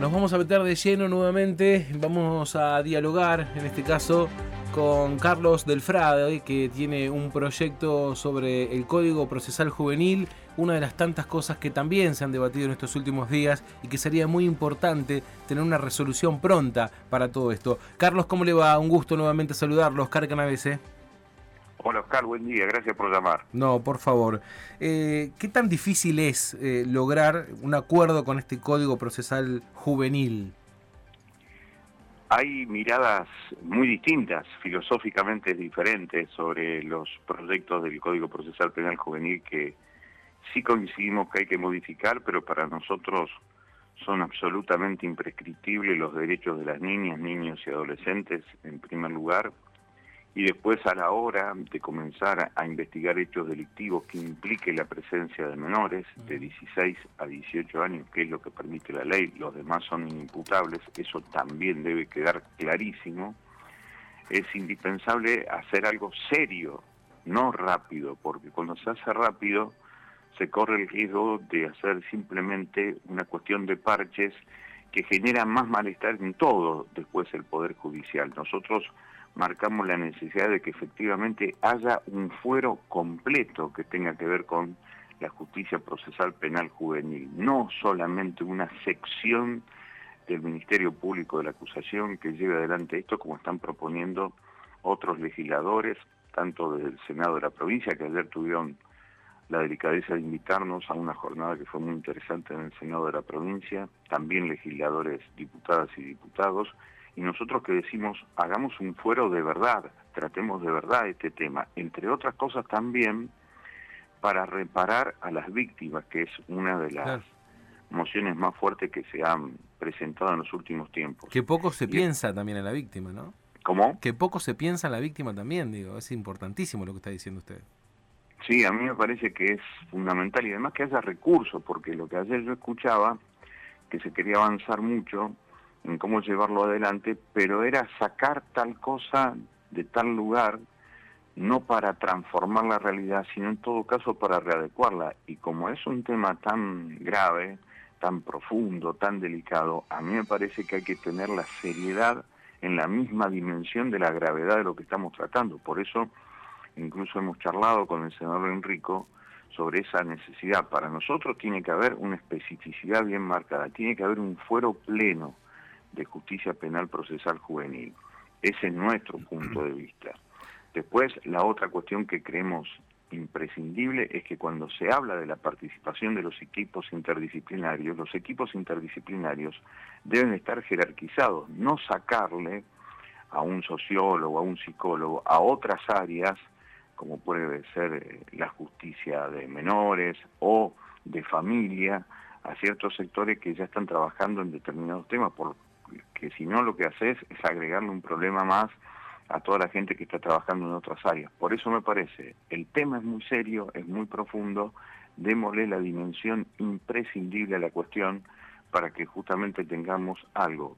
Nos vamos a meter de lleno nuevamente, vamos a dialogar, en este caso, con Carlos Delfrade, que tiene un proyecto sobre el Código Procesal Juvenil, una de las tantas cosas que también se han debatido en estos últimos días y que sería muy importante tener una resolución pronta para todo esto. Carlos, ¿cómo le va? Un gusto nuevamente saludarlo, Oscar Canavese. Hola Oscar, buen día, gracias por llamar. No, por favor. Eh, ¿Qué tan difícil es eh, lograr un acuerdo con este Código Procesal Juvenil? Hay miradas muy distintas, filosóficamente diferentes, sobre los proyectos del Código Procesal Penal Juvenil que sí coincidimos que hay que modificar, pero para nosotros son absolutamente imprescriptibles los derechos de las niñas, niños y adolescentes, en primer lugar, y después a la hora de comenzar a investigar hechos delictivos que implique la presencia de menores de 16 a 18 años, que es lo que permite la ley, los demás son inimputables, eso también debe quedar clarísimo, es indispensable hacer algo serio, no rápido, porque cuando se hace rápido se corre el riesgo de hacer simplemente una cuestión de parches que genera más malestar en todo después el Poder Judicial. Nosotros marcamos la necesidad de que efectivamente haya un fuero completo que tenga que ver con la justicia procesal penal juvenil, no solamente una sección del Ministerio Público de la Acusación que lleve adelante esto como están proponiendo otros legisladores, tanto del Senado de la provincia, que ayer tuvieron la delicadeza de invitarnos a una jornada que fue muy interesante en el Senado de la provincia, también legisladores, diputadas y diputados, y nosotros que decimos, hagamos un fuero de verdad, tratemos de verdad este tema, entre otras cosas también para reparar a las víctimas, que es una de las mociones más fuertes que se han presentado en los últimos tiempos. Que poco se piensa también en la víctima, ¿no? ¿Cómo? Que poco se piensa en la víctima también, digo, es importantísimo lo que está diciendo usted. Sí, a mí me parece que es fundamental y además que haya recursos, porque lo que ayer yo escuchaba, que se quería avanzar mucho, en cómo llevarlo adelante, pero era sacar tal cosa de tal lugar, no para transformar la realidad, sino en todo caso para readecuarla. Y como es un tema tan grave, tan profundo, tan delicado, a mí me parece que hay que tener la seriedad en la misma dimensión de la gravedad de lo que estamos tratando. Por eso, incluso hemos charlado con el senador Enrico sobre esa necesidad. Para nosotros tiene que haber una especificidad bien marcada, tiene que haber un fuero pleno de justicia penal procesal juvenil. Ese es nuestro punto de vista. Después, la otra cuestión que creemos imprescindible es que cuando se habla de la participación de los equipos interdisciplinarios, los equipos interdisciplinarios deben estar jerarquizados, no sacarle a un sociólogo, a un psicólogo, a otras áreas, como puede ser eh, la justicia de menores o de familia, a ciertos sectores que ya están trabajando en determinados temas, por, que si no lo que haces es agregarle un problema más a toda la gente que está trabajando en otras áreas. Por eso me parece, el tema es muy serio, es muy profundo, démosle la dimensión imprescindible a la cuestión para que justamente tengamos algo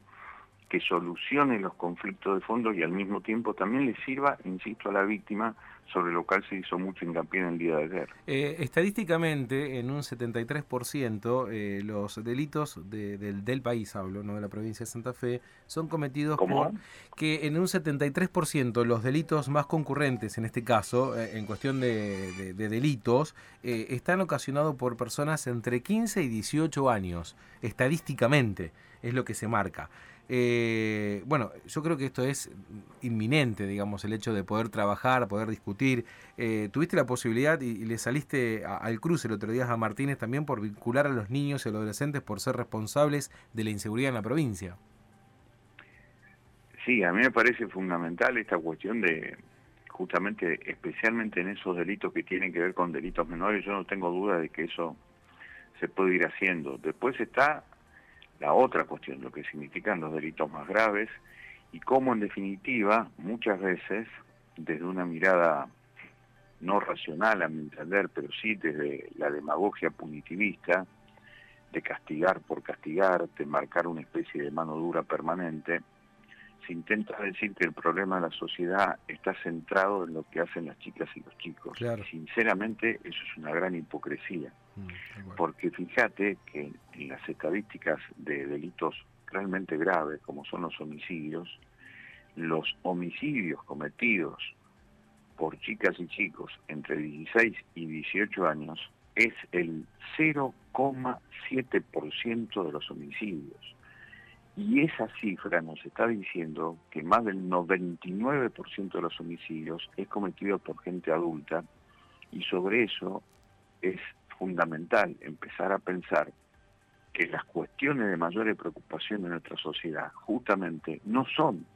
que solucione los conflictos de fondo y al mismo tiempo también le sirva, insisto, a la víctima, sobre lo cual se hizo mucho hincapié en el día de ayer. Eh, estadísticamente, en un 73%, eh, los delitos del, del, país, hablo, no de la provincia de Santa Fe, son cometidos ¿Cómo? por que en un 73% los delitos más concurrentes, en este caso, eh, en cuestión de, de delitos, eh, están ocasionados por personas entre 15 y 18 años, estadísticamente, es lo que se marca. Eh, bueno, yo creo que esto es inminente, digamos, el hecho de poder trabajar, poder discutir. Eh, ¿Tuviste la posibilidad y, le saliste a, al cruce el otro día a Martínez también por vincular a los niños y a los adolescentes por ser responsables de la inseguridad en la provincia? Sí, a mí me parece fundamental esta cuestión de, justamente, especialmente en esos delitos que tienen que ver con delitos menores, yo no tengo duda de que eso se puede ir haciendo. Después está la otra cuestión, lo que significan los delitos más graves y cómo en definitiva muchas veces desde una mirada no racional a mi entender, pero sí desde la demagogia punitivista, de castigar por castigar, de marcar una especie de mano dura permanente, se intenta decir que el problema de la sociedad está centrado en lo que hacen las chicas y los chicos. Claro. Y sinceramente eso es una gran hipocresía. Mm, Porque fíjate que en las estadísticas de delitos realmente graves, como son los homicidios, los homicidios cometidos por chicas y chicos entre 16 y 18 años es el 0,7% de los homicidios. Y esa cifra nos está diciendo que más del 99% de los homicidios es cometido por gente adulta y sobre eso es fundamental empezar a pensar que las cuestiones de mayor preocupación en nuestra sociedad justamente no son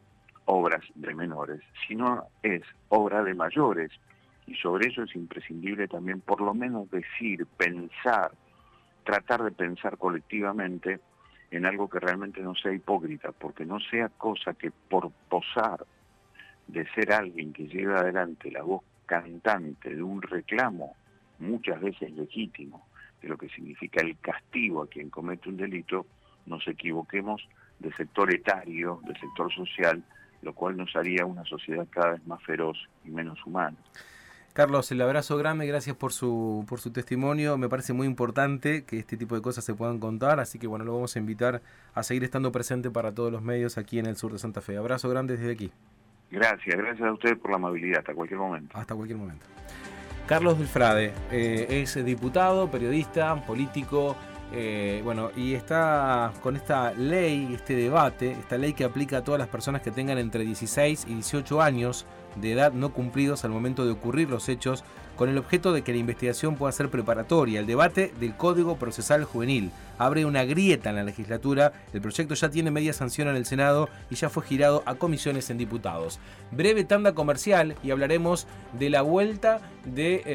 obras de menores, sino es obra de mayores. Y sobre eso es imprescindible también por lo menos decir, pensar, tratar de pensar colectivamente en algo que realmente no sea hipócrita, porque no sea cosa que por posar de ser alguien que lleva adelante la voz cantante de un reclamo, muchas veces legítimo, de lo que significa el castigo a quien comete un delito, nos equivoquemos de sector etario, de sector social, lo cual nos haría una sociedad cada vez más feroz y menos humana. Carlos, el abrazo grande, gracias por su, por su testimonio. Me parece muy importante que este tipo de cosas se puedan contar, así que bueno, lo vamos a invitar a seguir estando presente para todos los medios aquí en el sur de Santa Fe. Abrazo grande desde aquí. Gracias, gracias a ustedes por la amabilidad, hasta cualquier momento. Hasta cualquier momento. Carlos Delfrade eh, es diputado, periodista, político, eh, bueno, y está con esta ley, este debate, esta ley que aplica a todas las personas que tengan entre 16 y 18 años de edad no cumplidos al momento de ocurrir los hechos, con el objeto de que la investigación pueda ser preparatoria. El debate del Código Procesal Juvenil abre una grieta en la legislatura. El proyecto ya tiene media sanción en el Senado y ya fue girado a comisiones en diputados. Breve tanda comercial y hablaremos de la vuelta de... Eh,